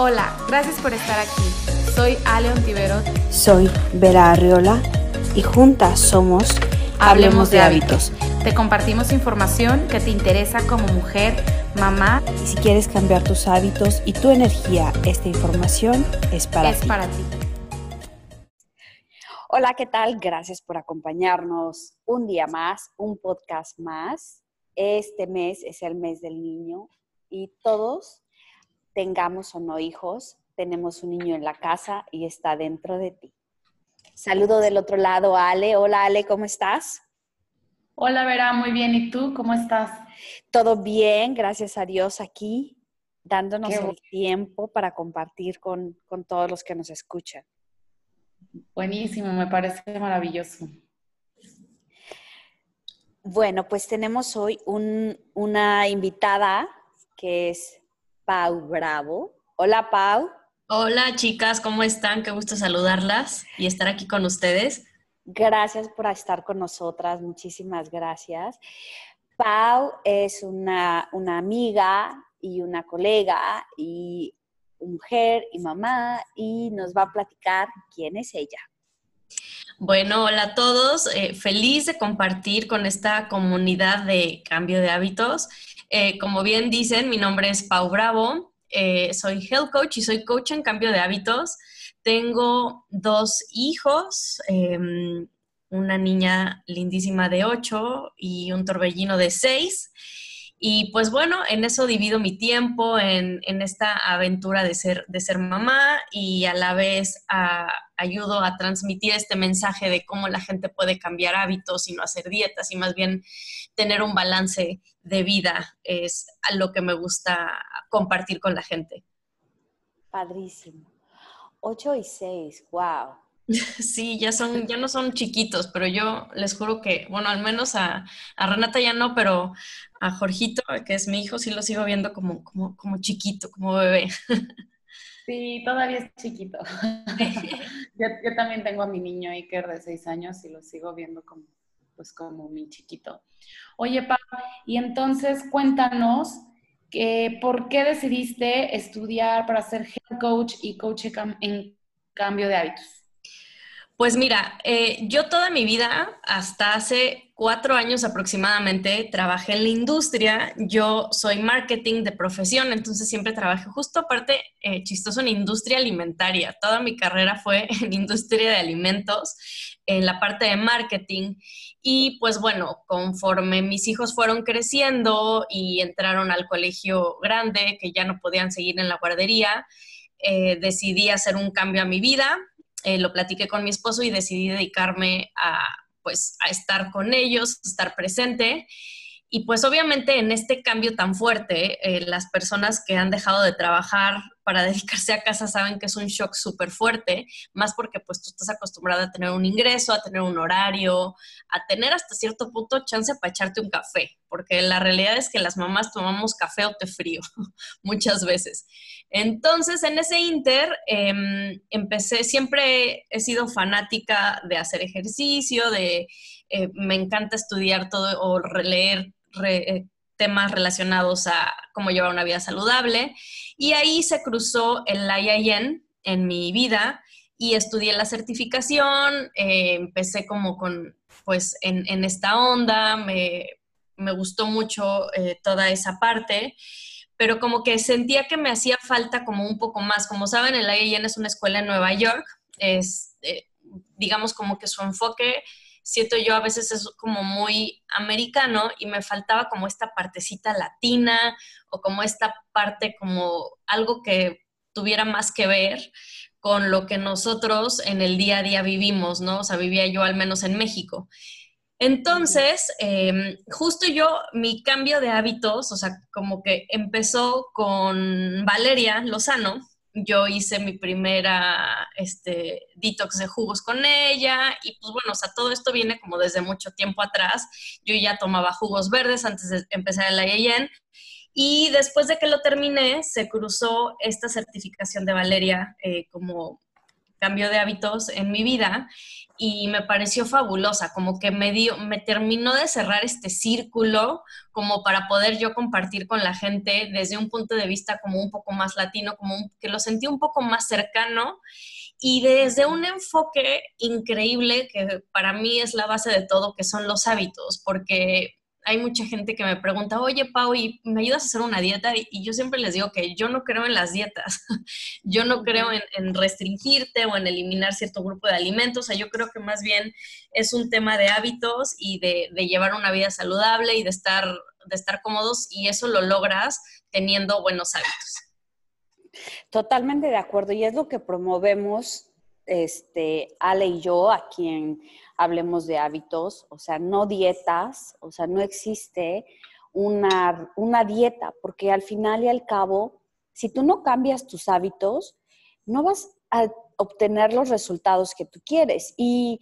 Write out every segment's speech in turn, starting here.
Hola, gracias por estar aquí. Soy Ale Ontiveros. Soy Vera Arriola y juntas somos Hablemos, de, hábitos. Te compartimos información que te interesa como mujer, mamá. Y si quieres cambiar tus hábitos y tu energía, esta información es para es ti. para ti. Hola, ¿qué tal? Gracias por acompañarnos un día más, un podcast más. Este mes es el mes del niño y todos tengamos o no hijos, tenemos un niño en la casa y está dentro de ti. Saludo del otro lado a Ale. Hola Ale, ¿cómo estás? Hola Vera, muy bien. ¿Y tú cómo estás? Todo bien, gracias a Dios aquí, dándonos el tiempo para compartir con, con todos los que nos escuchan. Buenísimo, me parece maravilloso. Bueno, pues tenemos hoy un, una invitada que es Pau Bravo. Hola, Pau. Hola, chicas, ¿cómo están? Qué gusto saludarlas y estar aquí con ustedes. Gracias por estar con nosotras, muchísimas gracias. Pau es una, una amiga y una colega y mujer y mamá y nos va a platicar quién es ella. Bueno, hola a todos. Eh, feliz de compartir con esta comunidad de cambio de hábitos. Eh, como bien dicen, mi nombre es Pau Bravo, eh, soy health coach y soy coach en cambio de hábitos. Tengo dos hijos, em, una niña lindísima de 8 y un torbellino de 6. Y pues bueno, en eso divido mi tiempo, en, esta aventura de ser, de ser mamá y a la vez ayudo a transmitir este mensaje de cómo la gente puede cambiar hábitos y no hacer dietas y más bien tener un balance de vida es a lo que me gusta compartir con la gente. Padrísimo. 8 y 6, wow. Sí, ya son, ya no son chiquitos, pero yo les juro que, bueno, al menos a, Renata ya no, pero a Jorgito, que es mi hijo, sí lo sigo viendo como, como, como chiquito, como bebé. Sí, todavía es chiquito. yo, yo, también tengo a mi niño Iker de seis años y lo sigo viendo como, pues como mi chiquito. Oye, Pau, y entonces cuéntanos que, por qué decidiste estudiar para ser health coach y coach en cambio de hábitos. Pues mira, eh, yo toda mi vida, hasta hace cuatro años aproximadamente, trabajé en la industria. Yo soy marketing de profesión, entonces siempre trabajé justo aparte, eh, chistoso, en industria alimentaria. Toda mi carrera fue en industria de alimentos, en la parte de marketing. Y pues bueno, conforme mis hijos fueron creciendo y entraron al colegio grande, que ya no podían seguir en la guardería, eh, decidí hacer un cambio a mi vida eh, lo platiqué con mi esposo y decidí dedicarme a, pues, a estar con ellos, estar presente. Y pues obviamente en este cambio tan fuerte, eh, las personas que han dejado de trabajar para dedicarse a casa saben que es un shock súper fuerte, más porque pues tú estás acostumbrada a tener un ingreso, a tener un horario, a tener hasta cierto punto chance para echarte un café, porque la realidad es que las mamás tomamos café o té frío muchas veces. Entonces, en ese inter, em, empecé, siempre he sido fanática de hacer ejercicio, de, eh, me encanta estudiar todo o leer eh, temas relacionados a cómo llevar una vida saludable. Y ahí se cruzó el IIN en mi vida y estudié la certificación, eh, empecé como con, pues, en, esta onda, me, gustó mucho toda esa parte pero como que sentía que me hacía falta como un poco más. Como saben, el IAN es una escuela en Nueva York, es, eh, digamos como que su enfoque, siento yo a veces es como muy americano y me faltaba como esta partecita latina o como esta parte como algo que tuviera más que ver con lo que nosotros en el día a día vivimos, ¿no? O sea, vivía yo al menos en México. Entonces, em, justo yo, mi cambio de hábitos, o sea, como que empezó con Valeria Lozano. Yo hice mi primera este, detox de jugos con ella y pues bueno, o sea, todo esto viene como desde mucho tiempo atrás. Yo ya tomaba jugos verdes antes de empezar el IAN y después de que lo terminé, se cruzó esta certificación de Valeria eh, como cambio de hábitos en mi vida y me pareció fabulosa, como que me dio, me terminó de cerrar este círculo como para poder yo compartir con la gente desde un punto de vista como un poco más latino, como que lo sentí un poco más cercano y desde un enfoque increíble que para mí es la base de todo, que son los hábitos, porque hay mucha gente que me pregunta, oye, Pau, ¿y me ayudas a hacer una dieta? Y yo siempre les digo que yo no creo en las dietas, yo no creo en, restringirte o en eliminar cierto grupo de alimentos, o sea, yo creo que más bien es un tema de hábitos y de, llevar una vida saludable y de estar, de estar cómodos y eso lo logras teniendo buenos hábitos. Totalmente de acuerdo y es lo que promovemos este, Ale y yo aquí en hablemos de hábitos, o sea, no dietas, o sea, no existe una, una dieta, porque al final y al cabo, si tú no cambias tus hábitos, no vas a obtener los resultados que tú quieres. Y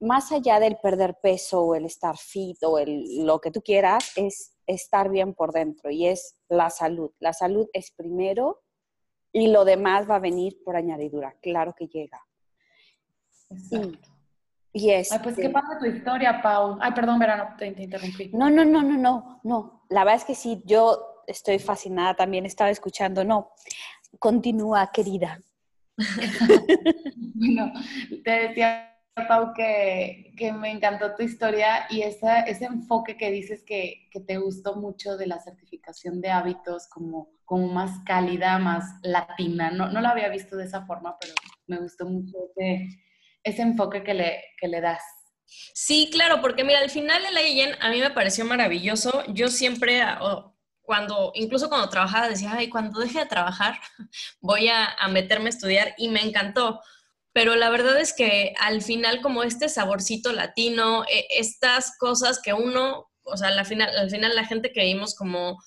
más allá del perder peso o el estar fit o el, lo que tú quieras, es estar bien por dentro y es la salud. La salud es primero y lo demás va a venir por añadidura. Claro que llega. Ay, pues qué pasa tu historia, Pau. Ay, perdón, Verano, te, interrumpí. No, no, no, no, no, no. La verdad es que sí, yo estoy fascinada también, estaba escuchando. No, continúa, querida. bueno, te decía, Pau, que, que, me encantó tu historia y ese, ese enfoque que dices que, que, te gustó mucho de la certificación de hábitos como, como más cálida, más latina. No, no la había visto de esa forma, pero me gustó mucho ese ese enfoque que le, le das. Sí, claro, porque mira, al final el IEN a mí me pareció maravilloso. Yo siempre, ah, cuando, incluso cuando trabajaba, decía, ay, cuando deje de trabajar, voy a, a meterme a estudiar y me encantó. Pero la verdad es que al final, como este saborcito latino, e, estas cosas que uno, o sea, al final, al final la gente que vimos como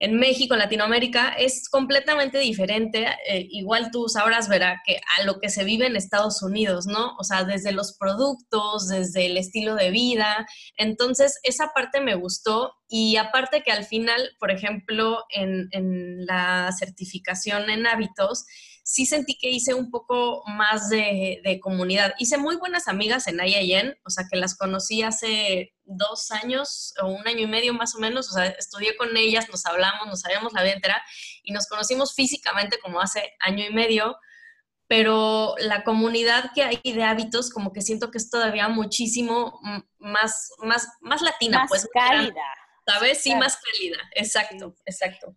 en México, en Latinoamérica, es completamente diferente. Eh, igual tú sabrás, verá, que a lo que se vive en Estados Unidos, ¿no? O sea, desde los productos, desde el estilo de vida. Entonces, esa parte me gustó. Y aparte que al final, por ejemplo, en, en la certificación en hábitos, sí sentí que hice un poco más de, comunidad. Hice muy buenas amigas en IIN, o sea, que las conocí hace dos años o un año y medio más o menos, o sea, estudié con ellas, nos hablamos, nos sabíamos la vida entera y nos conocimos físicamente como hace año y medio, pero la comunidad que hay de hábitos como que siento que es todavía muchísimo más, más, más latina. Más pues, cálida. ¿Sabes? Sí, más cálida. Exacto, exacto.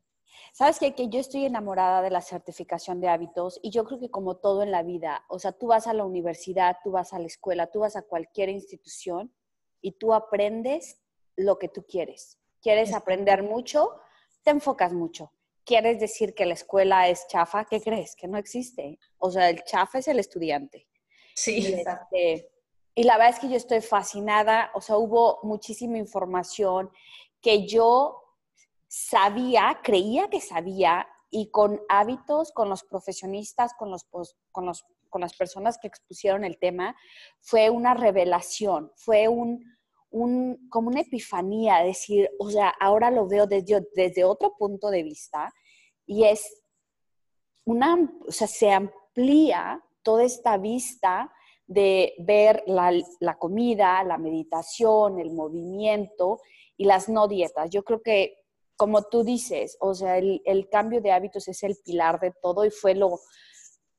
Sabes qué? que yo estoy enamorada de la certificación de hábitos y yo creo que como todo en la vida, o sea, tú vas a la universidad, tú vas a la escuela, tú vas a cualquier institución y tú aprendes lo que tú quieres. ¿Quieres aprender mucho? Te enfocas mucho. ¿Quieres decir que la escuela es chafa? ¿Qué crees? Que no existe. O sea, el chafa es el estudiante. Sí, y, este, y la verdad es que yo estoy fascinada. O sea, hubo muchísima información que yo sabía, creía que sabía y con hábitos, con los profesionistas, con, los, con, los, con las personas que expusieron el tema, fue una revelación, fue un, un, como una epifanía, decir, o sea, ahora lo veo desde, desde otro punto de vista y es una, o sea, se amplía toda esta vista de ver la, la comida, la meditación, el movimiento y las no dietas. Yo creo que como tú dices, o sea, el, cambio de hábitos es el pilar de todo y fue lo,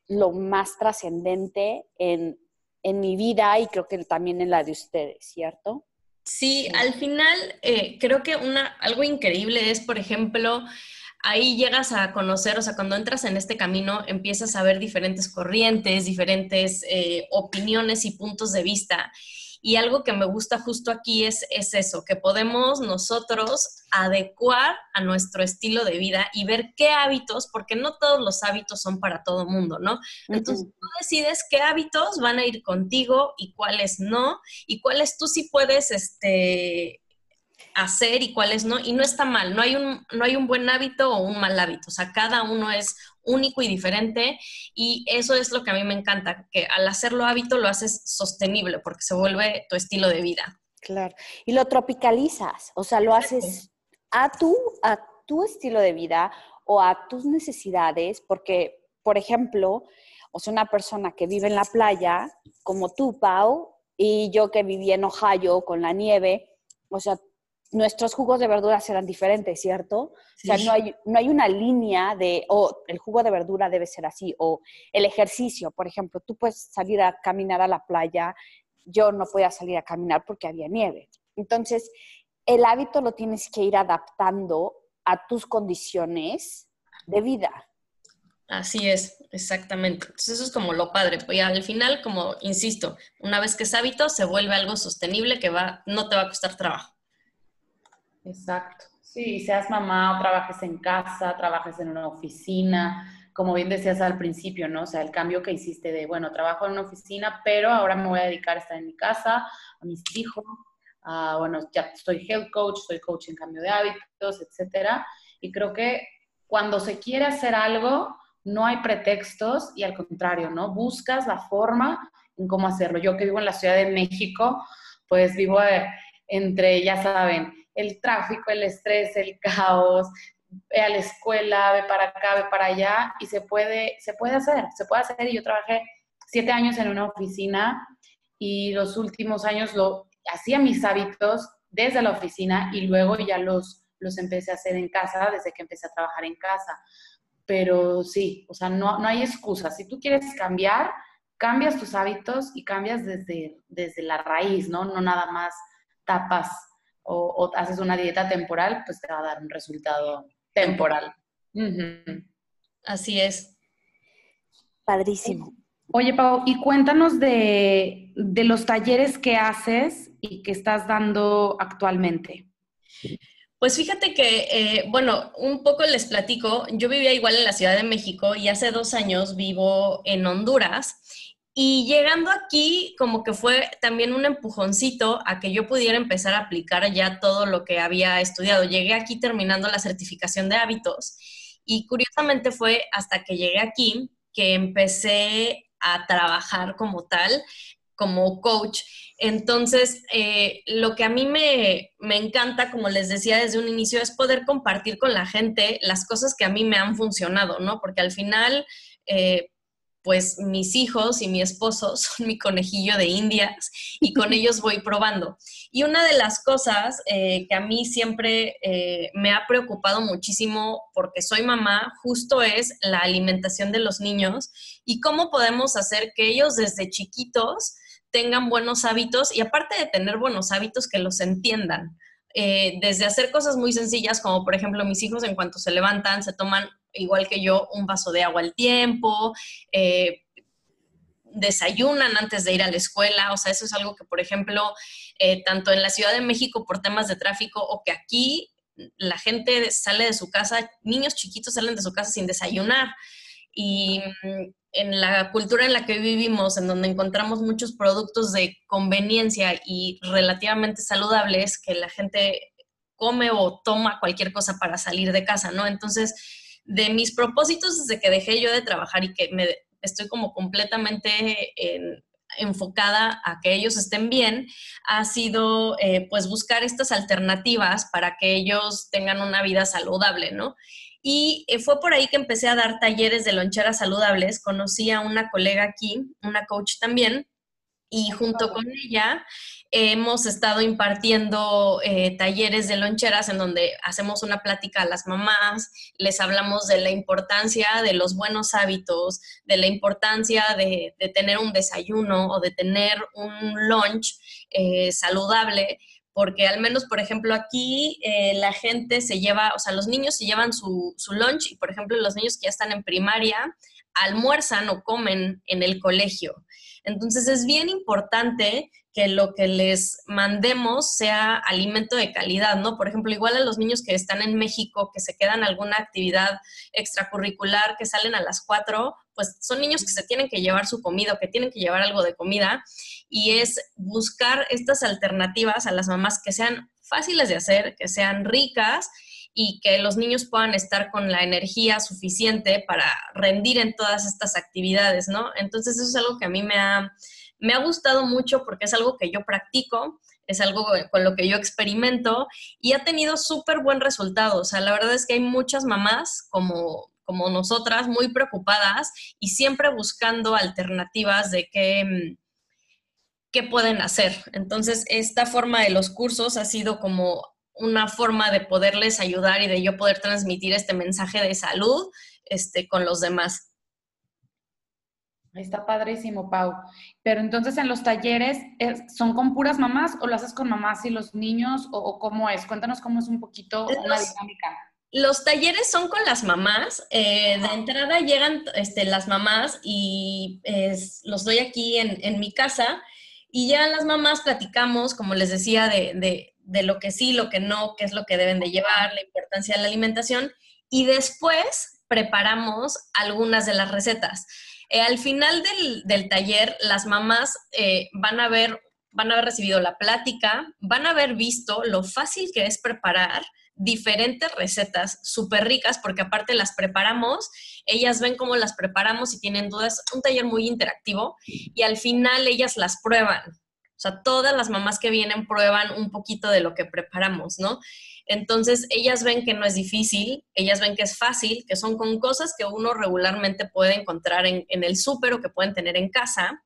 lo más trascendente en, mi vida y creo que también en la de ustedes, ¿cierto? Sí, al final eh, creo que una, algo increíble es, por ejemplo, ahí llegas a conocer, o sea, cuando entras en este camino empiezas a ver diferentes corrientes, diferentes eh, opiniones y puntos de vista. Y algo que me gusta justo aquí es, es eso, que podemos nosotros adecuar a nuestro estilo de vida y ver qué hábitos, porque no todos los hábitos son para todo mundo, ¿no? Entonces tú decides qué hábitos van a ir contigo y cuáles no, y cuáles tú sí puedes, este, hacer y cuáles no, y no está mal, no hay, un, no hay un buen hábito o un mal hábito, o sea, cada uno es único y diferente y eso es lo que a mí me encanta, que al hacerlo hábito lo haces sostenible porque se vuelve tu estilo de vida. Claro, y lo tropicalizas, o sea, lo haces a tu, a tu estilo de vida o a tus necesidades, porque, por ejemplo, O sea, una persona que vive en la playa, como tú, Pau, y yo que viví en Ohio con la nieve, o sea, nuestros jugos de verduras eran diferentes, ¿cierto? O sea, no hay, no hay una línea de, o el jugo de verdura debe ser así, o el ejercicio, por ejemplo, tú puedes salir a caminar a la playa, yo no podía salir a caminar porque había nieve. Entonces, el hábito lo tienes que ir adaptando a tus condiciones de vida. Así es, exactamente. Entonces eso es como lo padre. Y al final, como insisto, una vez que es hábito, se vuelve algo sostenible que va, no te va a costar trabajo. Exacto. Sí, seas mamá o trabajes en casa, trabajes en una oficina, como bien decías al principio, ¿no? O sea, el cambio que hiciste de, bueno, trabajo en una oficina, pero ahora me voy a dedicar a estar en mi casa, a mis hijos, a, bueno, ya estoy health coach, soy coach en cambio de hábitos, etcétera. Y creo que cuando se quiere hacer algo, no hay pretextos y al contrario, ¿no? Buscas la forma en cómo hacerlo. Yo que vivo en la Ciudad de México, pues vivo eh, entre, ya saben, el tráfico, el estrés, el caos, ve a la escuela, ve para acá, ve para allá, y se puede, se puede hacer, se puede hacer. Y yo trabajé siete años en una oficina y los últimos años lo hacía mis hábitos desde la oficina y luego ya los, los empecé a hacer en casa desde que empecé a trabajar en casa. Pero sí, o sea, no, no hay excusa. Si tú quieres cambiar, cambias tus hábitos y cambias desde, desde la raíz, ¿no? No nada más tapas o, haces una dieta temporal, pues te va a dar un resultado temporal. Así es. Padrísimo. Oye, Pau, y cuéntanos de, los talleres que haces y que estás dando actualmente. Pues fíjate que, eh, bueno, un poco les platico. Yo vivía igual en la Ciudad de México y hace dos años vivo en Honduras. Y llegando aquí, como que fue también un empujoncito a que yo pudiera empezar a aplicar ya todo lo que había estudiado. Llegué aquí terminando la certificación de hábitos y curiosamente fue hasta que llegué aquí que empecé a trabajar como tal, como coach. Entonces, eh, lo que a mí me, encanta, como les decía desde un inicio, es poder compartir con la gente las cosas que a mí me han funcionado, ¿no? Porque al final... Eh, pues mis hijos y mi esposo son mi conejillo de indias y con ellos voy probando. Y una de las cosas eh, que a mí siempre eh, me ha preocupado muchísimo porque soy mamá justo es la alimentación de los niños y cómo podemos hacer que ellos desde chiquitos tengan buenos hábitos y aparte de tener buenos hábitos que los entiendan. Eh, desde hacer cosas muy sencillas, como por ejemplo mis hijos en cuanto se levantan, se toman igual que yo un vaso de agua al tiempo, eh, desayunan antes de ir a la escuela, o sea, eso es algo que, por ejemplo, eh, tanto en la Ciudad de México por temas de tráfico o que aquí la gente sale de su casa, niños chiquitos salen de su casa sin desayunar. Y mm, en la cultura en la que vivimos, en donde encontramos muchos productos de conveniencia y relativamente saludables, que la gente come o toma cualquier cosa para salir de casa, ¿no? Entonces, de mis propósitos desde que dejé yo de trabajar y que me estoy como completamente enfocada a que ellos estén bien, ha sido eh, pues buscar estas alternativas para que ellos tengan una vida saludable, ¿no? Y eh, fue por ahí que empecé a dar talleres de loncheras saludables. Conocí a una colega aquí, una coach también, y junto con ella hemos estado impartiendo eh, talleres de loncheras en donde hacemos una plática a las mamás, les hablamos de la importancia de los buenos hábitos, de la importancia de, tener un desayuno o de tener un lunch eh, saludable, porque al menos, por ejemplo, aquí eh, la gente se lleva, o sea, los niños se llevan su, su lunch y, por ejemplo, los niños que ya están en primaria almuerzan o comen en el colegio. Entonces es bien importante que lo que les mandemos sea alimento de calidad, ¿no? Por ejemplo, igual a los niños que están en México, que se quedan alguna actividad extracurricular, que salen a las 4, pues son niños que se tienen que llevar su comida que tienen que llevar algo de comida y es buscar estas alternativas a las mamás que sean fáciles de hacer, que sean ricas y que los niños puedan estar con la energía suficiente para rendir en todas estas actividades, ¿no? Entonces eso es algo que a mí me ha, me ha gustado mucho porque es algo que yo practico, es algo con lo que yo experimento y ha tenido súper buen resultado. O sea, la verdad es que hay muchas mamás como, como nosotras, muy preocupadas y siempre buscando alternativas de qué, mm, qué pueden hacer. Entonces, esta forma de los cursos ha sido como una forma de poderles ayudar y de yo poder transmitir este mensaje de salud este, con los demás. Está padrísimo, Pau. Pero entonces en los talleres, ¿son con puras mamás o lo haces con mamás y los niños o, cómo es? Cuéntanos cómo es un poquito la dinámica. Los talleres son con las mamás. Eh, de entrada llegan este, las mamás y los doy aquí en, mi casa y ya las mamás platicamos, como les decía, de, de lo que sí, lo que no, qué es lo que deben de llevar, la importancia de la alimentación y después preparamos algunas de las recetas. Eh, al final del, taller, las mamás eh, van a haber van a haber recibido la plática, van a haber visto lo fácil que es preparar diferentes recetas súper ricas, porque aparte las preparamos, ellas ven cómo las preparamos y tienen dudas, un taller muy interactivo, y al final ellas las prueban. O sea, todas las mamás que vienen prueban un poquito de lo que preparamos, ¿no? Entonces, ellas ven que no es difícil, ellas ven que es fácil, que son con cosas que uno regularmente puede encontrar en, el súper o que pueden tener en casa.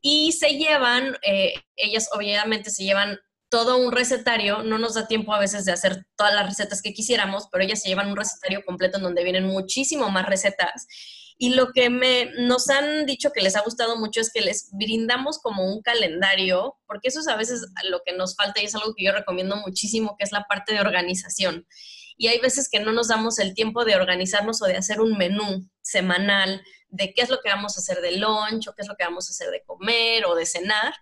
Y se llevan, eh, ellas obviamente se llevan todo un recetario, no nos da tiempo a veces de hacer todas las recetas que quisiéramos, pero ellas se llevan un recetario completo en donde vienen muchísimo más recetas y lo que me, nos han dicho que les ha gustado mucho es que les brindamos como un calendario, porque eso es a veces lo que nos falta y es algo que yo recomiendo muchísimo, que es la parte de organización. Y hay veces que no nos damos el tiempo de organizarnos o de hacer un menú semanal de qué es lo que vamos a hacer de lunch o qué es lo que vamos a hacer de comer o de cenar.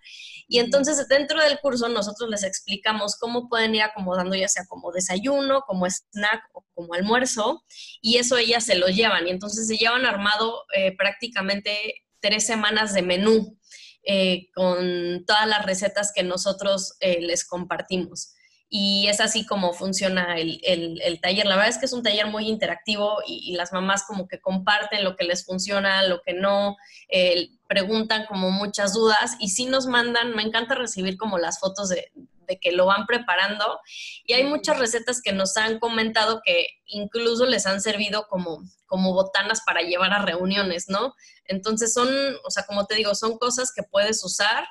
Y entonces dentro del curso nosotros les explicamos cómo pueden ir acomodando ya sea como desayuno, como snack o como almuerzo, y eso ellas se lo llevan. Y entonces se llevan armado eh, prácticamente tres semanas de menú eh, con todas las recetas que nosotros eh, les compartimos y es así como funciona el, taller. La verdad es que es un taller muy interactivo y, las mamás como que comparten lo que les funciona, lo que no, eh, preguntan como muchas dudas y sí nos mandan, me encanta recibir como las fotos de, de que lo van preparando y hay muchas recetas que nos han comentado que incluso les han servido como, como botanas para llevar a reuniones, ¿no? Entonces son, o sea, como te digo, son cosas que puedes usar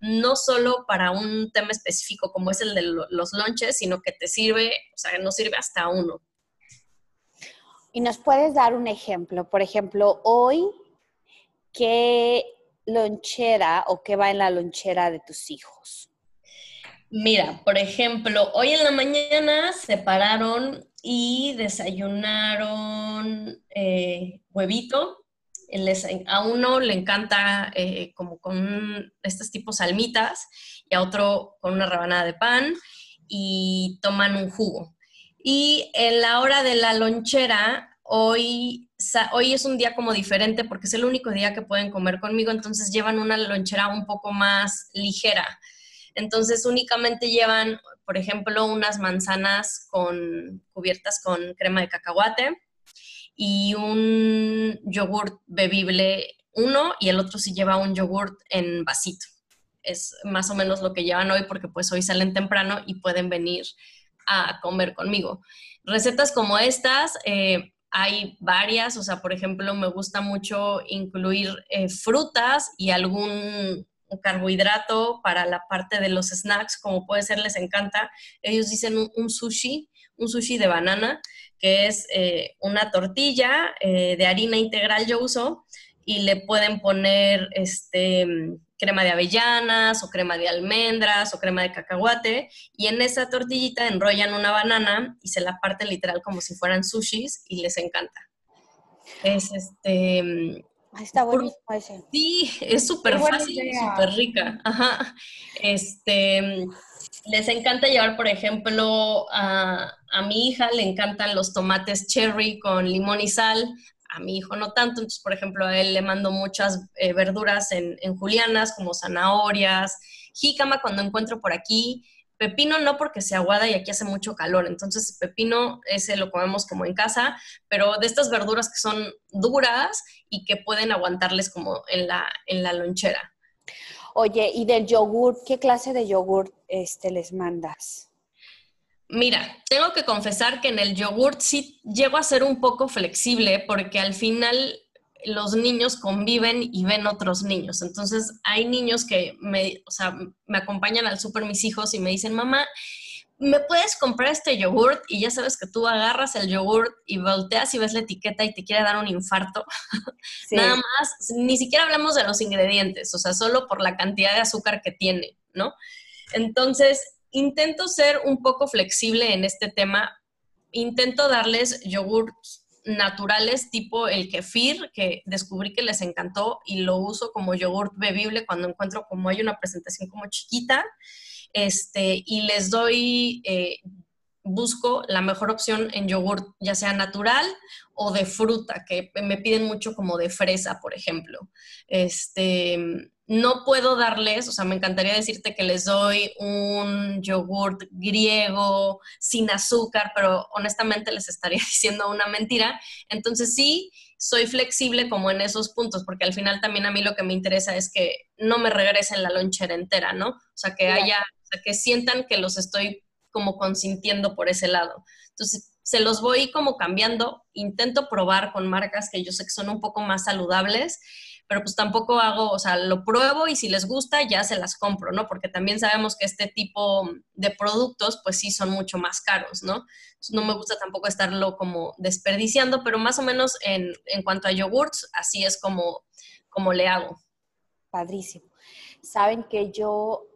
no solo para un tema específico como es el de los lonches, sino que te sirve, o sea, nos sirve hasta uno. Y nos puedes dar un ejemplo, por ejemplo, hoy, ¿qué lonchera o qué va en la lonchera de tus hijos? Mira, por ejemplo, hoy en la mañana se pararon y desayunaron eh, huevito a uno le encanta eh, como con estos tipos salmitas y a otro con una rebanada de pan y toman un jugo. Y en la hora de la lonchera, hoy, hoy es un día como diferente porque es el único día que pueden comer conmigo, entonces llevan una lonchera un poco más ligera. Entonces únicamente llevan, por ejemplo, unas manzanas con, cubiertas con crema de cacahuate, y un yogurt bebible uno y el otro sí lleva un yogurt en vasito. Es más o menos lo que llevan hoy porque pues hoy salen temprano y pueden venir a comer conmigo. Recetas como estas, eh, hay varias, o sea, por ejemplo, me gusta mucho incluir eh, frutas y algún carbohidrato para la parte de los snacks, como puede ser, les encanta. Ellos dicen un sushi, un sushi de banana, que es eh, una tortilla eh, de harina integral yo uso y le pueden poner este, crema de avellanas o crema de almendras o crema de cacahuate y en esa tortillita enrollan una banana y se la parten literal como si fueran sushis y les encanta. Es este... Está buenísimo ese. Sí, es súper fácil, súper rica. Ajá. Este, les encanta llevar, por ejemplo, a, mi hija le encantan los tomates cherry con limón y sal, a mi hijo no tanto, entonces, por ejemplo, a él le mando muchas eh, verduras en, julianas, como zanahorias, jícama cuando encuentro por aquí, pepino no porque se aguada y aquí hace mucho calor, entonces pepino ese lo comemos como en casa, pero de estas verduras que son duras y que pueden aguantarles como en la, en la lonchera. Oye, ¿y del yogur? ¿Qué clase de yogur este, les mandas? Mira, tengo que confesar que en el yogurt sí llego a ser un poco flexible porque al final los niños conviven y ven otros niños. Entonces, hay niños que me, o sea, me acompañan al súper mis hijos y me dicen, mamá, ¿me puedes comprar este yogurt? Y ya sabes que tú agarras el yogurt y volteas y ves la etiqueta y te quiere dar un infarto. Nada más, ni siquiera hablamos de los ingredientes, o sea, solo por la cantidad de azúcar que tiene, ¿no? Entonces, intento ser un poco flexible en este tema. Intento darles yogurts naturales tipo el kefir, que descubrí que les encantó y lo uso como yogurt bebible cuando encuentro como hay una presentación como chiquita. Este, y les doy, eh, busco la mejor opción en yogurt, ya sea natural o de fruta, que me piden mucho como de fresa, por ejemplo. Este, no puedo darles, o sea, me encantaría decirte que les doy un yogurt griego sin azúcar, pero honestamente les estaría diciendo una mentira. Entonces sí, soy flexible como en esos puntos, porque al final también a mí lo que me interesa es que no me regresen la lonchera entera, ¿no? O sea, que haya, sea, que sientan que los estoy como consintiendo por ese lado. Entonces, se los voy como cambiando, intento probar con marcas que yo sé que son un poco más saludables pero pues tampoco hago, o sea, lo pruebo y si les gusta ya se las compro, ¿no? Porque también sabemos que este tipo de productos pues sí son mucho más caros, ¿no? no me gusta tampoco estarlo como desperdiciando, pero más o menos en, en cuanto a yogurts, así es como, como le hago. Padrísimo. Saben que yo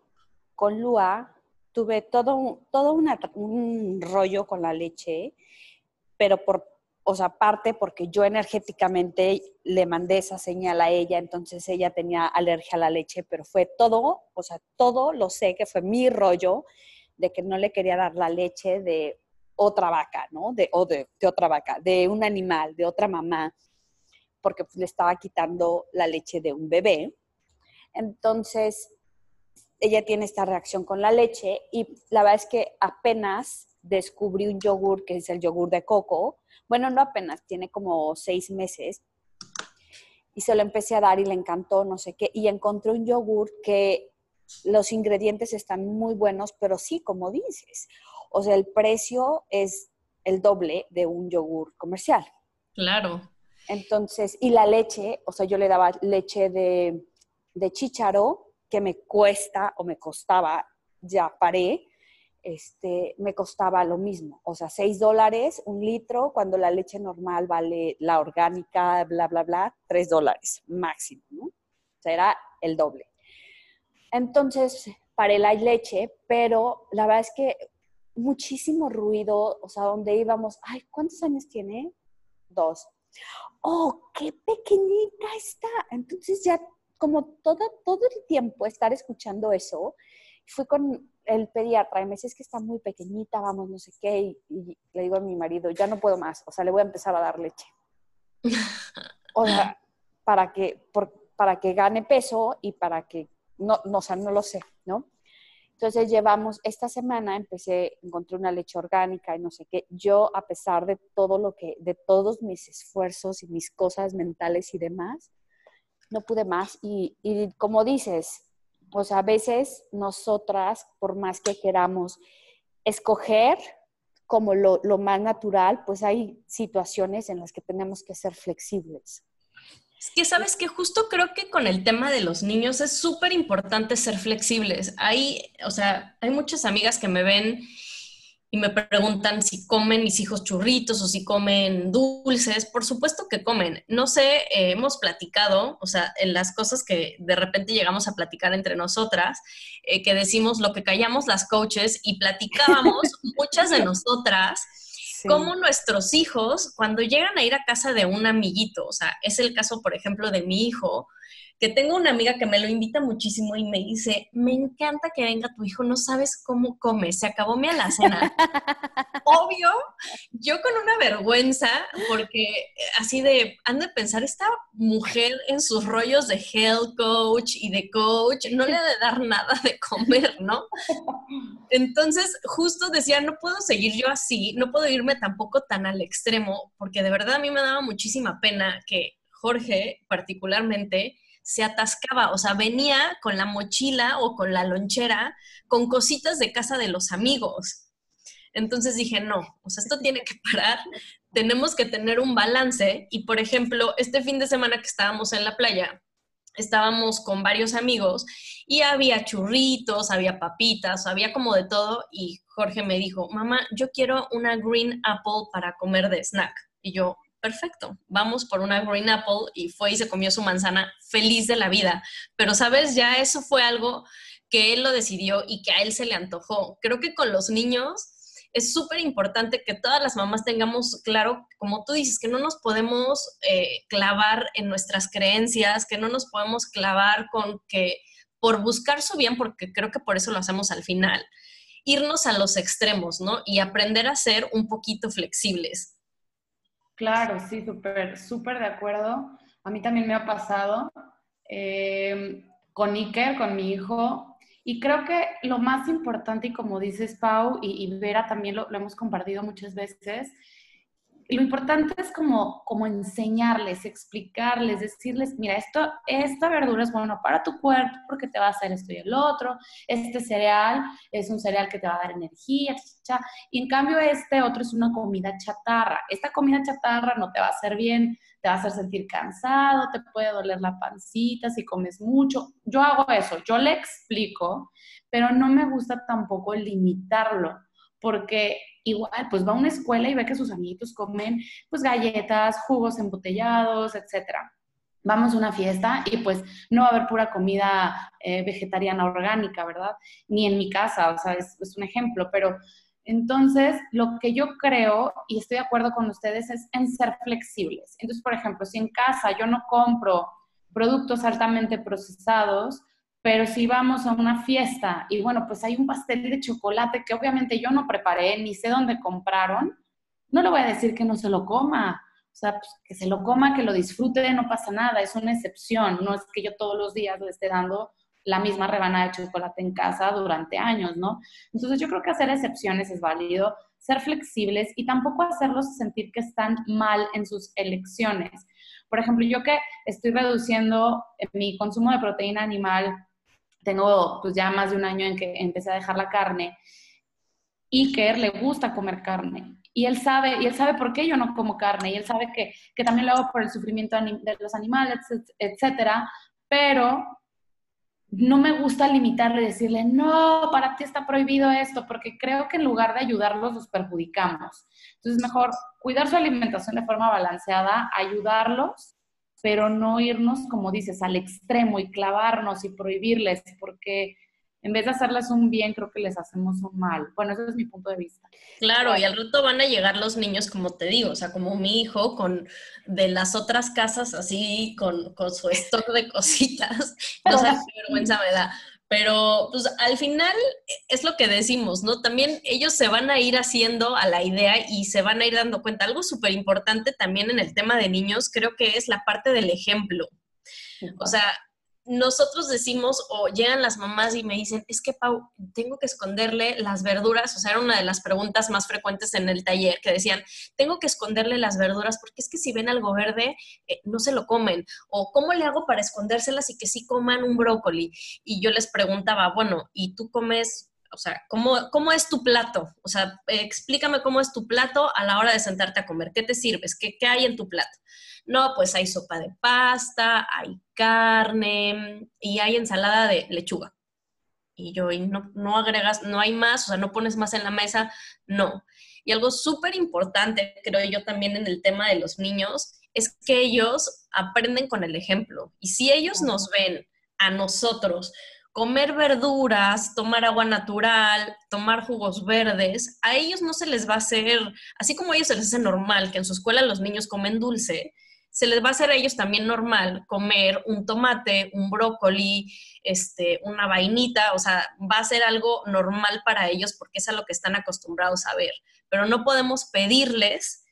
con Lua tuve todo, todo un rollo con la leche, pero por o sea, parte porque yo energéticamente le mandé esa señal a ella, entonces ella tenía alergia a la leche, pero fue todo, o sea, todo lo sé que fue mi rollo de que no le quería dar la leche de otra vaca, ¿no? De, o de, otra vaca, de un animal, de otra mamá, porque pues, le estaba quitando la leche de un bebé. Entonces, ella tiene esta reacción con la leche y la verdad es que apenas descubrí un yogur que es el yogur de coco, bueno, no apenas, tiene como seis meses. Y se lo empecé a dar y le encantó, no sé qué. Y encontré un yogur que los ingredientes están muy buenos, pero sí, como dices. O sea, el precio es el doble de un yogur comercial. Claro. Entonces, y la leche, o sea, yo le daba leche de, de chícharo, que me cuesta o me costaba, ya paré, este, me costaba lo mismo, o sea, 6 dólares un litro, cuando la leche normal vale, la orgánica, bla, bla, bla, 3 dólares máximo, ¿no? O sea, era el doble. Entonces, paré la leche, pero la verdad es que muchísimo ruido, o sea, donde íbamos, ay, ¿cuántos años tiene? Dos. Oh, qué pequeñita está. Entonces ya como todo, todo el tiempo estar escuchando eso, fui con el pediatra y me dice, es que está muy pequeñita, vamos, no sé qué, y, le digo a mi marido, ya no puedo más, o sea, le voy a empezar a dar leche. o sea, para que, para que gane peso y para que, no, no, o sea, no lo sé, ¿no? Entonces llevamos, esta semana empecé, encontré una leche orgánica y no sé qué. Yo, a pesar de todo lo que, de todos mis esfuerzos y mis cosas mentales y demás, no pude más. Y, y como dices, o sea, a veces nosotras, por más que queramos escoger como lo, más natural, pues hay situaciones en las que tenemos que ser flexibles. Es que sabes que justo creo que con el tema de los niños es súper importante ser flexibles. Hay, o sea, hay muchas amigas que me ven y me preguntan si comen mis hijos churritos o si comen dulces. Por supuesto que comen. No sé, eh, hemos platicado, o sea, en las cosas que de repente llegamos a platicar entre nosotras, eh, que decimos lo que callamos las coaches y platicábamos muchas de nosotras. Cómo nuestros hijos, cuando llegan a ir a casa de un amiguito, o sea, es el caso, por ejemplo, de mi hijo, que tengo una amiga que me lo invita muchísimo y me dice, me encanta que venga tu hijo, no sabes cómo come, se acabó mi alacena. Obvio, yo con una vergüenza, porque así de, han de pensar, esta mujer en sus rollos de health coach y de coach, no le ha de dar nada de comer, ¿no? Entonces, justo decía, no puedo seguir yo así, no puedo irme tampoco tan al extremo, porque de verdad a mí me daba muchísima pena que Jorge, particularmente, se atascaba, o sea, venía con la mochila o con la lonchera con cositas de casa de los amigos. Entonces dije, no, o sea, esto tiene que parar, tenemos que tener un balance y, por ejemplo, este fin de semana que estábamos en la playa, estábamos con varios amigos y había churritos, había papitas, había como de todo y Jorge me dijo, mamá, yo quiero una green apple para comer de snack. Y yo, perfecto, vamos por una green apple y fue y se comió su manzana feliz de la vida. Pero, ¿sabes? Ya eso fue algo que él lo decidió y que a él se le antojó. Creo que con los niños es súper importante que todas las mamás tengamos claro, como tú dices, que no nos podemos eh, clavar en nuestras creencias, que no nos podemos clavar con que por buscar su bien, porque creo que por eso lo hacemos al final, irnos a los extremos, ¿no? Y aprender a ser un poquito flexibles. Claro, sí, súper, súper de acuerdo. A mí también me ha pasado eh, con Iker, con mi hijo, y creo que lo más importante, y como dices Pau, y, Vera también lo, hemos compartido muchas veces, lo importante es como, como enseñarles, explicarles, decirles, mira, esto, esta verdura es bueno para tu cuerpo porque te va a hacer esto y el otro, este cereal es un cereal que te va a dar energía, y en cambio este otro es una comida chatarra. Esta comida chatarra no te va a hacer bien, te va a hacer sentir cansado, te puede doler la pancita si comes mucho. Yo hago eso, yo le explico, pero no me gusta tampoco limitarlo, porque igual, pues va a una escuela y ve que sus amiguitos comen pues galletas, jugos embotellados, etcétera. Vamos a una fiesta y pues no va a haber pura comida eh, vegetariana orgánica, ¿verdad? Ni en mi casa, o sea, es, es un ejemplo, pero entonces, lo que yo creo, y estoy de acuerdo con ustedes, es en ser flexibles. Entonces, por ejemplo, si en casa yo no compro productos altamente procesados, pero si vamos a una fiesta y bueno, pues hay un pastel de chocolate que obviamente yo no preparé, ni sé dónde compraron, no le voy a decir que no se lo coma. O sea, pues, que se lo coma, que lo disfrute, no pasa nada, es una excepción. No es que yo todos los días le esté dando la misma rebanada de chocolate en casa durante años, ¿no? Entonces yo creo que hacer excepciones es válido, ser flexibles y tampoco hacerlos sentir que están mal en sus elecciones. Por ejemplo, yo que estoy reduciendo mi consumo de proteína animal, tengo pues ya más de un año en que empecé a dejar la carne, Iker le gusta comer carne y él sabe, y él sabe por qué yo no como carne, y él sabe que, que también lo hago por el sufrimiento de los animales, etcétera, pero no me gusta limitarle, decirle, no, para ti está prohibido esto, porque creo que en lugar de ayudarlos, los perjudicamos. Entonces, mejor cuidar su alimentación de forma balanceada, ayudarlos, pero no irnos, como dices, al extremo y clavarnos y prohibirles, porque en vez de hacerles un bien, creo que les hacemos un mal. Bueno, ese es mi punto de vista. Claro, y al rato van a llegar los niños, como te digo, o sea, como mi hijo, con de las otras casas, así, con, con su stock de cositas. No sé qué vergüenza me da. Pero, pues, al final es lo que decimos, ¿no? También ellos se van a ir haciendo a la idea y se van a ir dando cuenta. Algo súper importante también en el tema de niños, creo que es la parte del ejemplo. O sea, nosotros decimos o llegan las mamás y me dicen, es que Pau, tengo que esconderle las verduras, o sea, era una de las preguntas más frecuentes en el taller, que decían, tengo que esconderle las verduras porque es que si ven algo verde, eh, no se lo comen, o ¿cómo le hago para escondérselas y que sí coman un brócoli? Y yo les preguntaba, bueno, ¿y tú comes o sea, ¿cómo, ¿cómo, es tu plato? O sea, explícame cómo es tu plato a la hora de sentarte a comer. ¿Qué te sirves? ¿Qué, qué hay en tu plato? No, pues hay sopa de pasta, hay carne y hay ensalada de lechuga. Y yo, y no, no agregas, no hay más, o sea, no pones más en la mesa, no. Y algo súper importante, creo yo también en el tema de los niños, es que ellos aprenden con el ejemplo. Y si ellos nos ven a nosotros comer verduras, tomar agua natural, tomar jugos verdes, a ellos no se les va a hacer, así como a ellos se les hace normal que en su escuela los niños comen dulce, se les va a hacer a ellos también normal comer un tomate, un brócoli, este, una vainita, o sea, va a ser algo normal para ellos porque es a lo que están acostumbrados a ver. Pero no podemos pedirles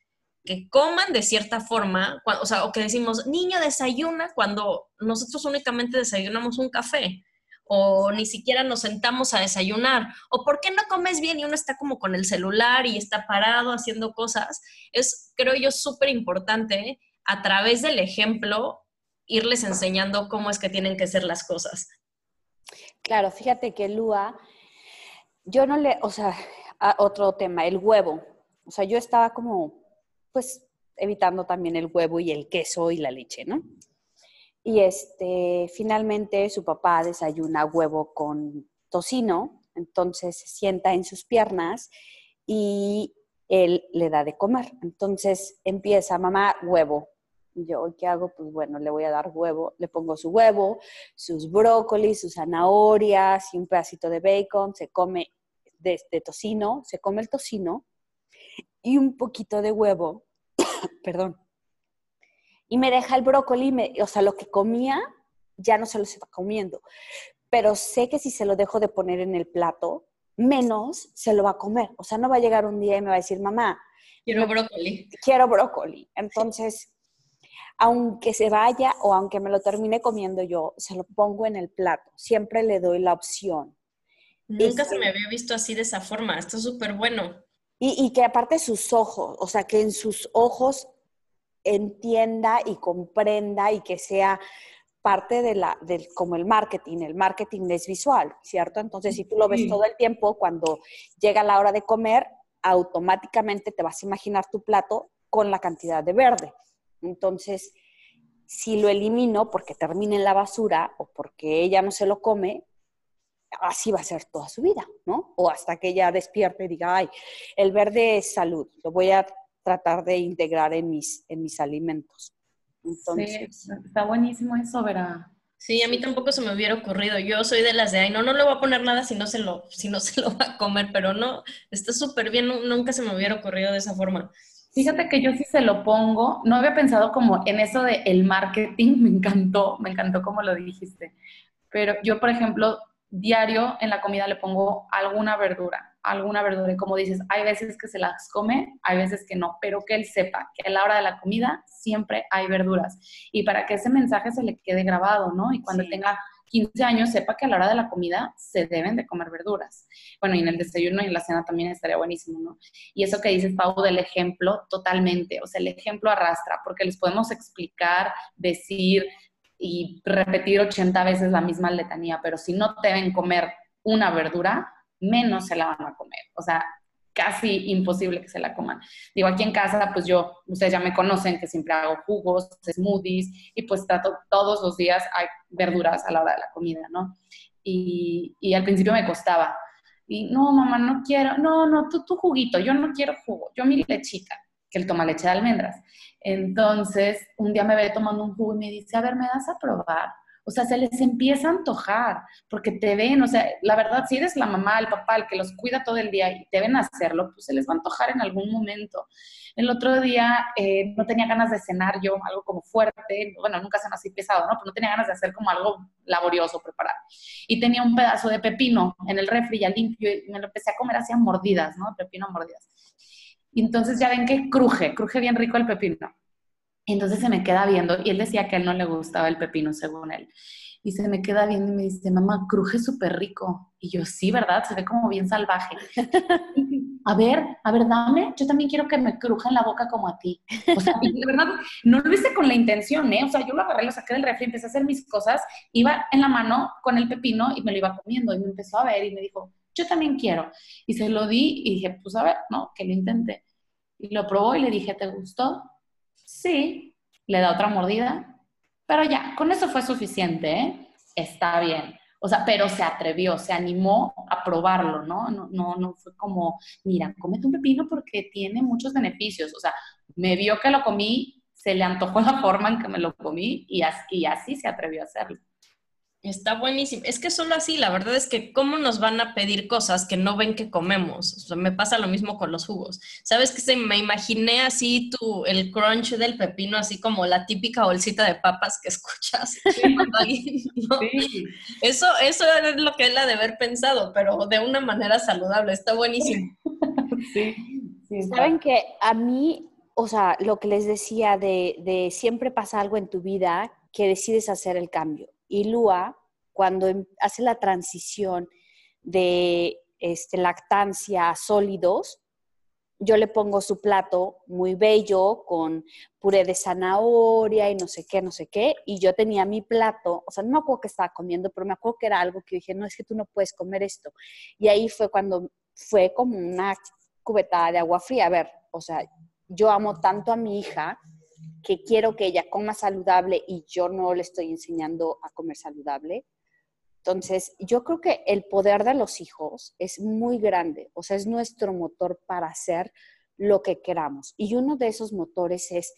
que coman de cierta forma, o sea, o que decimos, niño desayuna cuando nosotros únicamente desayunamos un café o ni siquiera nos sentamos a desayunar, o por qué no comes bien y uno está como con el celular y está parado haciendo cosas, es, creo yo, súper importante a través del ejemplo, irles enseñando cómo es que tienen que ser las cosas. Claro, fíjate que Lua, yo no le, o sea, ah, otro tema, el huevo. O sea, yo estaba como, pues, evitando también el huevo y el queso y la leche, ¿no? Y este, finalmente su papá desayuna huevo con tocino, entonces se sienta en sus piernas y él le da de comer. Entonces empieza, mamá, huevo. yo, ¿qué hago? Pues bueno, le voy a dar huevo, le pongo su huevo, sus brócolis, sus zanahorias y un pedacito de bacon, se come de tocino, se come el tocino y un poquito de huevo, perdón, y me deja el brócoli, o sea, lo que comía ya no se lo está comiendo, pero sé que si se lo dejo de poner en el plato, menos se lo va a comer. O sea, no va a llegar un día y me va a decir, mamá, quiero brócoli. Quiero brócoli. Entonces, aunque se vaya o aunque me lo termine comiendo yo, se lo pongo en el plato. Siempre le doy la opción. Nunca se me había visto así de esa forma. Esto es súper bueno. Y, y, que aparte sus ojos, o sea, que en sus ojos entienda y comprenda y que sea parte de la, del, como el marketing, el marketing es visual, ¿cierto? Entonces, si tú lo ves todo el tiempo, cuando llega la hora de comer, automáticamente te vas a imaginar tu plato con la cantidad de verde. Entonces, si lo elimino porque termine en la basura o porque ella no se lo come, así va a ser toda su vida, ¿no? O hasta que ella despierte y diga, ay, el verde es salud, lo voy a tratar de integrar en mis, en mis alimentos. Entonces, sí, está buenísimo eso, Vera. Sí, a mí tampoco se me hubiera ocurrido. Yo soy de las de, ay, no, no le voy a poner nada si no se lo, si no se lo va a comer, pero no, está súper bien, nunca se me hubiera ocurrido de esa forma. Fíjate que yo sí se lo pongo, no había pensado como en eso de el marketing, me encantó, me encantó como lo dijiste. Pero yo, por ejemplo, diario en la comida le pongo alguna verdura, alguna verdura. Y como dices, hay veces que se las come, hay veces que no, pero que él sepa que a la hora de la comida siempre hay verduras. Y para que ese mensaje se le quede grabado, ¿no? Y cuando tenga 15 años sepa que a la hora de la comida se deben de comer verduras. Bueno, y en el desayuno y en la cena también estaría buenísimo, ¿no? Y eso que dices, Pau, del ejemplo, totalmente. O sea, el ejemplo arrastra, porque les podemos explicar, decir, y repetir 80 veces la misma letanía, pero si no deben comer una verdura, menos se la van a comer. O sea, casi imposible que se la coman. Digo, aquí en casa, pues yo, ustedes ya me conocen que siempre hago jugos, smoothies, y pues trato todos los días hay verduras a la hora de la comida, ¿no? Y, y al principio me costaba. Y no, mamá, no quiero, no, no, tú tu juguito, yo no quiero jugo, yo mi lechita, que él toma leche de almendras. Entonces, un día me ve tomando un jugo y me dice, a ver, ¿me das a probar? O sea, se les empieza a antojar porque te ven, o sea, la verdad, si eres la mamá, el papá, el que los cuida todo el día y te ven hacerlo, pues se les va a antojar en algún momento. El otro día eh, no tenía ganas de cenar yo algo como fuerte, bueno, nunca ceno así pesado, ¿no? Pero no tenía ganas de hacer como algo laborioso, preparar. Y tenía un pedazo de pepino en el refri ya limpio y me lo empecé a comer así a mordidas, ¿no? Pepino a mordidas. Y entonces ya ven que cruje, cruje bien rico el pepino. Y entonces se me queda viendo, y él decía que a él no le gustaba el pepino, según él. Y se me queda viendo y me dice, mamá, cruje súper rico. Y yo, sí, ¿verdad? Se ve como bien salvaje. a ver, a ver, dame, yo también quiero que me cruja en la boca como a ti. O sea, de verdad, no lo hice con la intención, ¿eh? O sea, yo lo agarré, lo saqué del refri, empecé a hacer mis cosas, iba en la mano con el pepino y me lo iba comiendo. Y me empezó a ver y me dijo, yo también quiero. Y se lo di y dije, pues a ver, ¿no? Que lo intente. Y lo probó y le dije, ¿te gustó? Sí. Le da otra mordida. Pero ya, con eso fue suficiente, ¿eh? Está bien. O sea, pero se atrevió, se animó a probarlo, ¿no? No, no, no fue como, mira, cómete un pepino porque tiene muchos beneficios. O sea, me vio que lo comí, se le antojó la forma en que me lo comí y así, y así se atrevió a hacerlo. Está buenísimo. Es que solo así, la verdad es que cómo nos van a pedir cosas que no ven que comemos. O sea, me pasa lo mismo con los jugos. ¿Sabes que se me imaginé así tu el crunch del pepino así como la típica bolsita de papas que escuchas? Sí. Eso eso es lo que él ha de haber pensado, pero de una manera saludable. Está buenísimo. Sí. sí Saben que a mí, o sea, lo que les decía de, de siempre pasa algo en tu vida que decides hacer el cambio y Lua, cuando em, hace la transición de este, lactancia a sólidos, yo le pongo su plato muy bello con puré de zanahoria y no sé qué, no sé qué, y yo tenía mi plato, o sea, no me acuerdo que estaba comiendo, pero me acuerdo que era algo que dije, no, es que tú no puedes comer esto. Y ahí fue cuando fue como una cubetada de agua fría. A ver, o sea, yo amo tanto a mi hija que quiero que ella coma saludable y yo no le estoy enseñando a comer saludable. Entonces, yo creo que el poder de los hijos es muy grande, o sea, es nuestro motor para hacer lo que queramos. Y uno de esos motores es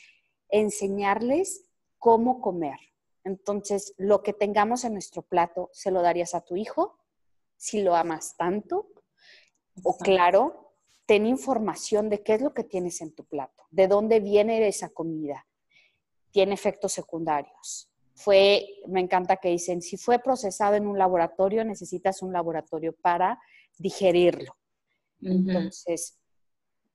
enseñarles cómo comer. Entonces, lo que tengamos en nuestro plato, ¿se lo darías a tu hijo? Si lo amas tanto. O claro, ten información de qué es lo que tienes en tu plato, de dónde viene esa comida. Tiene efectos secundarios. Fue, me encanta que dicen, si fue procesado en un laboratorio, necesitas un laboratorio para digerirlo. Entonces,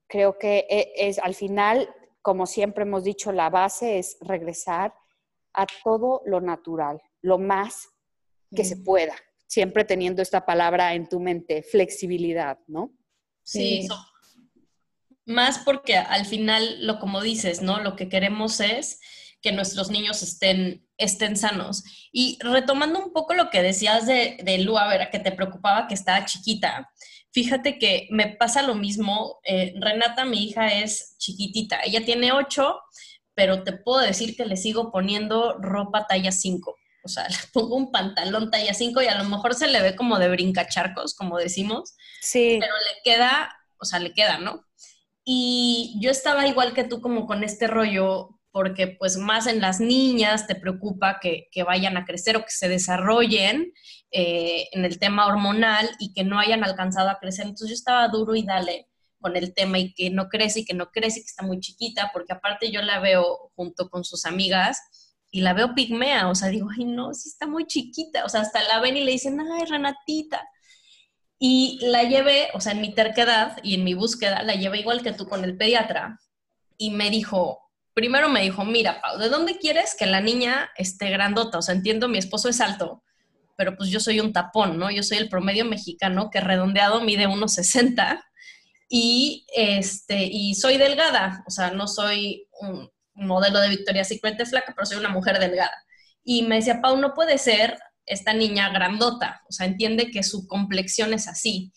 creo que e, es al final, como siempre hemos dicho, la base es regresar a todo lo natural, lo más que se pueda, siempre teniendo esta palabra en tu mente, flexibilidad, ¿no? Sí, más porque al final, lo como dices, ¿no? Lo que queremos es que nuestros niños estén, estén sanos. Y retomando un poco lo que decías de, de Lua, ver, que te preocupaba que estaba chiquita, fíjate que me pasa lo mismo. Eh, Renata, mi hija, es chiquitita, ella tiene ocho pero te puedo decir que le sigo poniendo ropa talla 5. O sea, le pongo un pantalón talla 5 y a lo mejor se le ve como de brincacharcos, como decimos. Sí. Pero le queda, o sea, le queda, ¿no? Y yo estaba igual que tú como con este rollo, porque pues más en las niñas te preocupa que, vayan a crecer o que se desarrollen eh, en el tema hormonal y que no hayan alcanzado a crecer. Entonces yo estaba duro y dale con el tema y que no crece y que no crece y que está muy chiquita, porque aparte yo la veo junto con sus amigas y la veo pigmea, o sea, digo, ay no, sí está muy chiquita, o sea, hasta la ven y le dicen, ay, Renatita. Y la llevé, o sea, en mi terquedad y en mi búsqueda, la llevé igual que tú con el pediatra y me dijo, primero me dijo, mira, Pau, ¿de dónde quieres que la niña esté grandota? O sea, entiendo, mi esposo es alto, pero pues yo soy un tapón, ¿no? Yo soy el promedio mexicano que redondeado mide 1,60 y, este, y soy delgada, o sea, no soy modelo de Victoria Secret de flaca, pero soy una mujer delgada. Y me decía, Pau, no puede ser esta niña grandota, o sea, entiende que su complexión es así.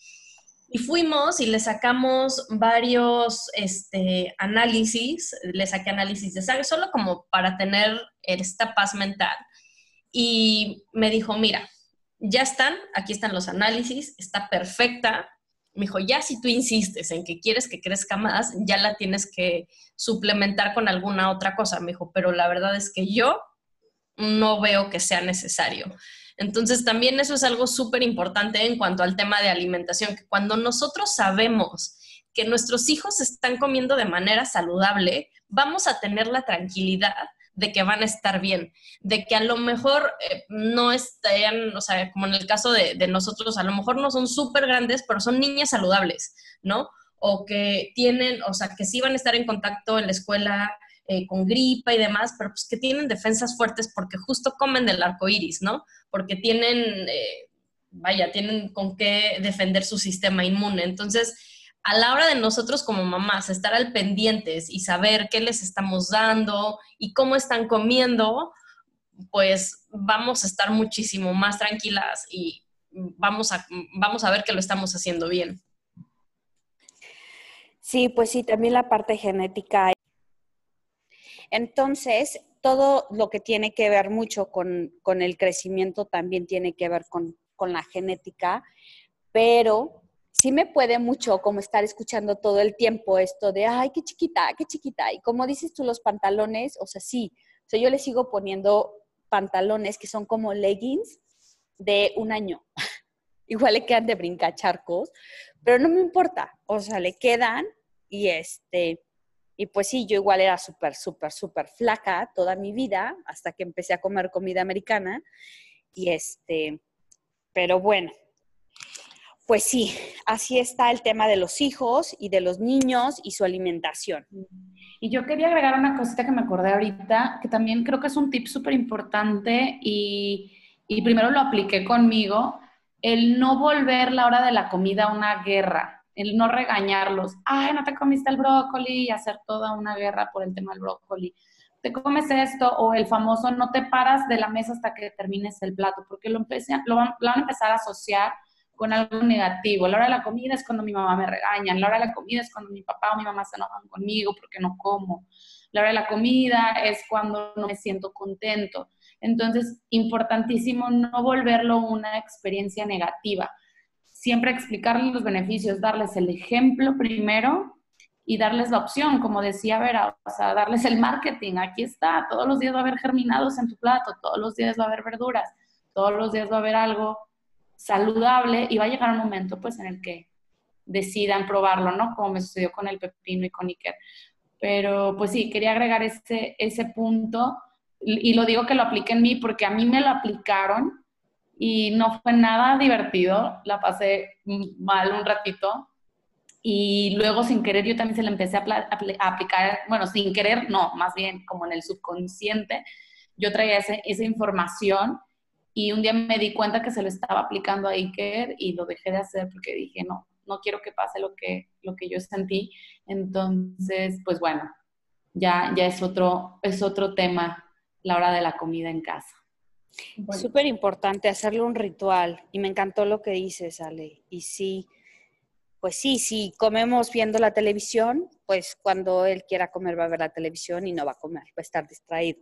Y fuimos y le sacamos varios este, análisis, le saqué análisis de sangre, solo como para tener esta paz mental. Y me dijo, mira, ya están, aquí están los análisis, está perfecta, me dijo, ya si tú insistes en que quieres que crezca más, ya la tienes que suplementar con alguna otra cosa. Me dijo, pero la verdad es que yo no veo que sea necesario. Entonces también eso es algo súper importante en cuanto al tema de alimentación, que cuando nosotros sabemos que nuestros hijos están comiendo de manera saludable, vamos a tener la tranquilidad de que van a estar bien, de que a lo mejor eh, no estén, o sea, como en el caso de, nosotros, a lo mejor no son súper grandes, pero son niñas saludables, ¿no? O que tienen, o sea, que sí van a estar en contacto en la escuela eh, con gripa y demás, pero pues que tienen defensas fuertes porque justo comen del arco iris, ¿no? Porque tienen, eh, vaya, tienen con qué defender su sistema inmune. Entonces, a la hora de nosotros como mamás estar al pendientes y saber qué les estamos dando y cómo están comiendo, pues vamos a estar muchísimo más tranquilas y vamos a, vamos a ver que lo estamos haciendo bien. Sí, pues sí, también la parte genética. Entonces, todo lo que tiene que ver mucho con, el crecimiento también tiene que ver con, con la genética, pero sí me puede mucho como estar escuchando todo el tiempo esto de, ay, qué chiquita, qué chiquita. Y como dices tú, los pantalones, o sea, sí, o sea, yo le sigo poniendo pantalones que son como leggings de un año. Igual le quedan de brincacharcos, pero no me importa, o sea, le quedan y este, y pues sí, yo igual era súper, súper, súper flaca toda mi vida hasta que empecé a comer comida americana y este, pero bueno, pues sí, así está el tema de los hijos y de los niños y su alimentación. Y yo quería agregar una cosita que me acordé ahorita, que también creo que es un tip súper importante y, y, primero lo apliqué conmigo, el no volver la hora de la comida una guerra, el no regañarlos, ay, no te comiste el brócoli y hacer toda una guerra por el tema del brócoli. Te comes esto o el famoso no te paras de la mesa hasta que termines el plato, porque lo, lo van a empezar a asociar con algo negativo. La hora de la comida es cuando mi mamá me regaña, la hora de la comida es cuando mi papá o mi mamá se enojan conmigo porque no como. La hora de la comida es cuando no me siento contento. Entonces, importantísimo no volverlo una experiencia negativa. Siempre explicarles los beneficios, darles el ejemplo primero y darles la opción, como decía Vera, o sea, darles el marketing. Aquí está, todos los días va a haber germinados en tu plato, todos los días va a haber verduras, todos los días va a haber algo saludable y va a llegar un momento pues en el que decidan probarlo, ¿no? Como me sucedió con el pepino y con Iker. Pero pues sí, quería agregar ese, ese punto y lo digo que lo aplique en mí porque a mí me lo aplicaron y no fue nada divertido, la pasé mal un ratito y luego sin querer yo también se la empecé a, a aplicar, bueno, sin querer, no, más bien como en el subconsciente, yo traía esa información y un día me di cuenta que se lo estaba aplicando a Iker y lo dejé de hacer porque dije, no, no quiero que pase lo que, lo que yo sentí. Entonces, pues bueno, ya, ya es, otro, es otro tema la hora de la comida en casa. Súper importante hacerle un ritual y me encantó lo que dices, Ale. Y sí, pues sí, si comemos viendo la televisión, pues cuando él quiera comer va a ver la televisión y no va a comer, va a estar distraído.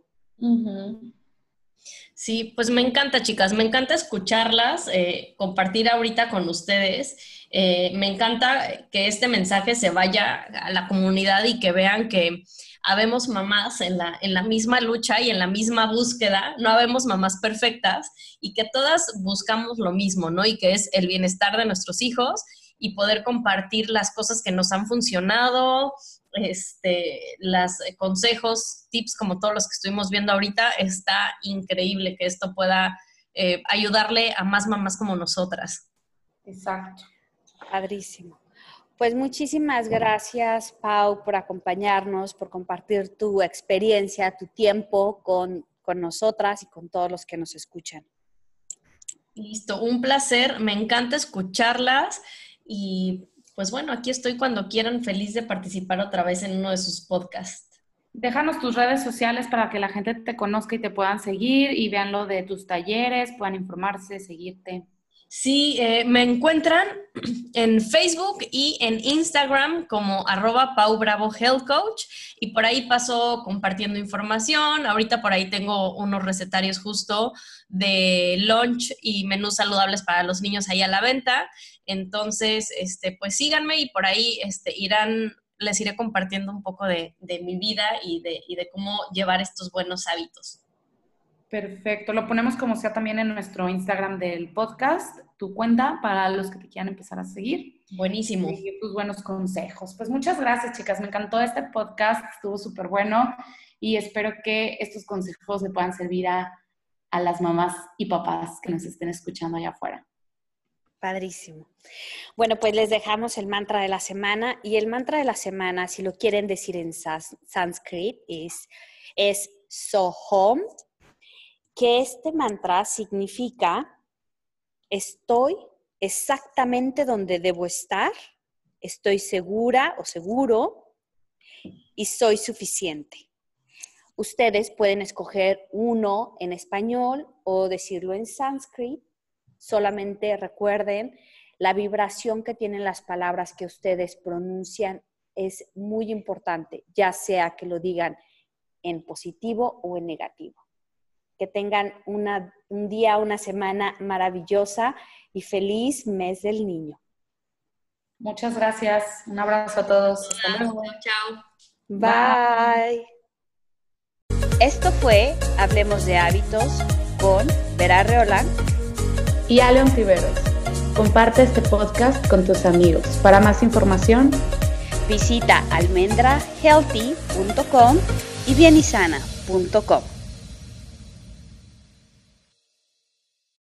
Sí, pues me encanta, chicas, me encanta escucharlas, eh, compartir ahorita con ustedes. Eh, me encanta que este mensaje se vaya a la comunidad y que vean que habemos mamás en la, en la misma lucha y en la misma búsqueda, no habemos mamás perfectas y que todas buscamos lo mismo, ¿no? Y que es el bienestar de nuestros hijos y poder compartir las cosas que nos han funcionado, este, los consejos, tips como todos los que estuvimos viendo ahorita, está increíble que esto pueda eh, ayudarle a más mamás como nosotras. Exacto. Padrísimo. Pues muchísimas gracias, Pau, por acompañarnos, por compartir tu experiencia, tu tiempo con, con nosotras y con todos los que nos escuchan. Listo, un placer, me encanta escucharlas y pues bueno, aquí estoy cuando quieran, feliz de participar otra vez en uno de sus podcasts. Déjanos tus redes sociales para que la gente te conozca y te puedan seguir y vean lo de tus talleres, puedan informarse, seguirte. Sí, eh, me encuentran en Facebook y en Instagram como arroba Pau Bravo Health Coach y por ahí paso compartiendo información. Ahorita por ahí tengo unos recetarios justo de lunch y menús saludables para los niños ahí a la venta. Entonces, este, pues síganme y por ahí este, irán, les iré compartiendo un poco de, mi vida y de, y de cómo llevar estos buenos hábitos. Perfecto, lo ponemos como sea también en nuestro Instagram del podcast, tu cuenta para los que te quieran empezar a seguir. Buenísimo. Y tus buenos consejos. Pues muchas gracias, chicas. Me encantó este podcast, estuvo súper bueno y espero que estos consejos le puedan servir a, a las mamás y papás que nos estén escuchando allá afuera. Padrísimo. Bueno, pues les dejamos el mantra de la semana y el mantra de la semana, si lo quieren decir en sánscrito, es, es Sohom, que este mantra significa estoy exactamente donde debo estar, estoy segura o seguro y soy suficiente. Ustedes pueden escoger uno en español o decirlo en sánscrito Solamente recuerden, la vibración que tienen las palabras que ustedes pronuncian es muy importante, ya sea que lo digan en positivo o en negativo. Que tengan un día, una semana maravillosa y feliz mes del niño. Muchas gracias. Un abrazo a todos. Hasta luego. Chao. Bye. Esto fue Hablemos de Hábitos con Vera Reolán y Aleon Tiberos. Comparte este podcast con tus amigos. Para más información, visita almendrahealthy.com y bienisana.com.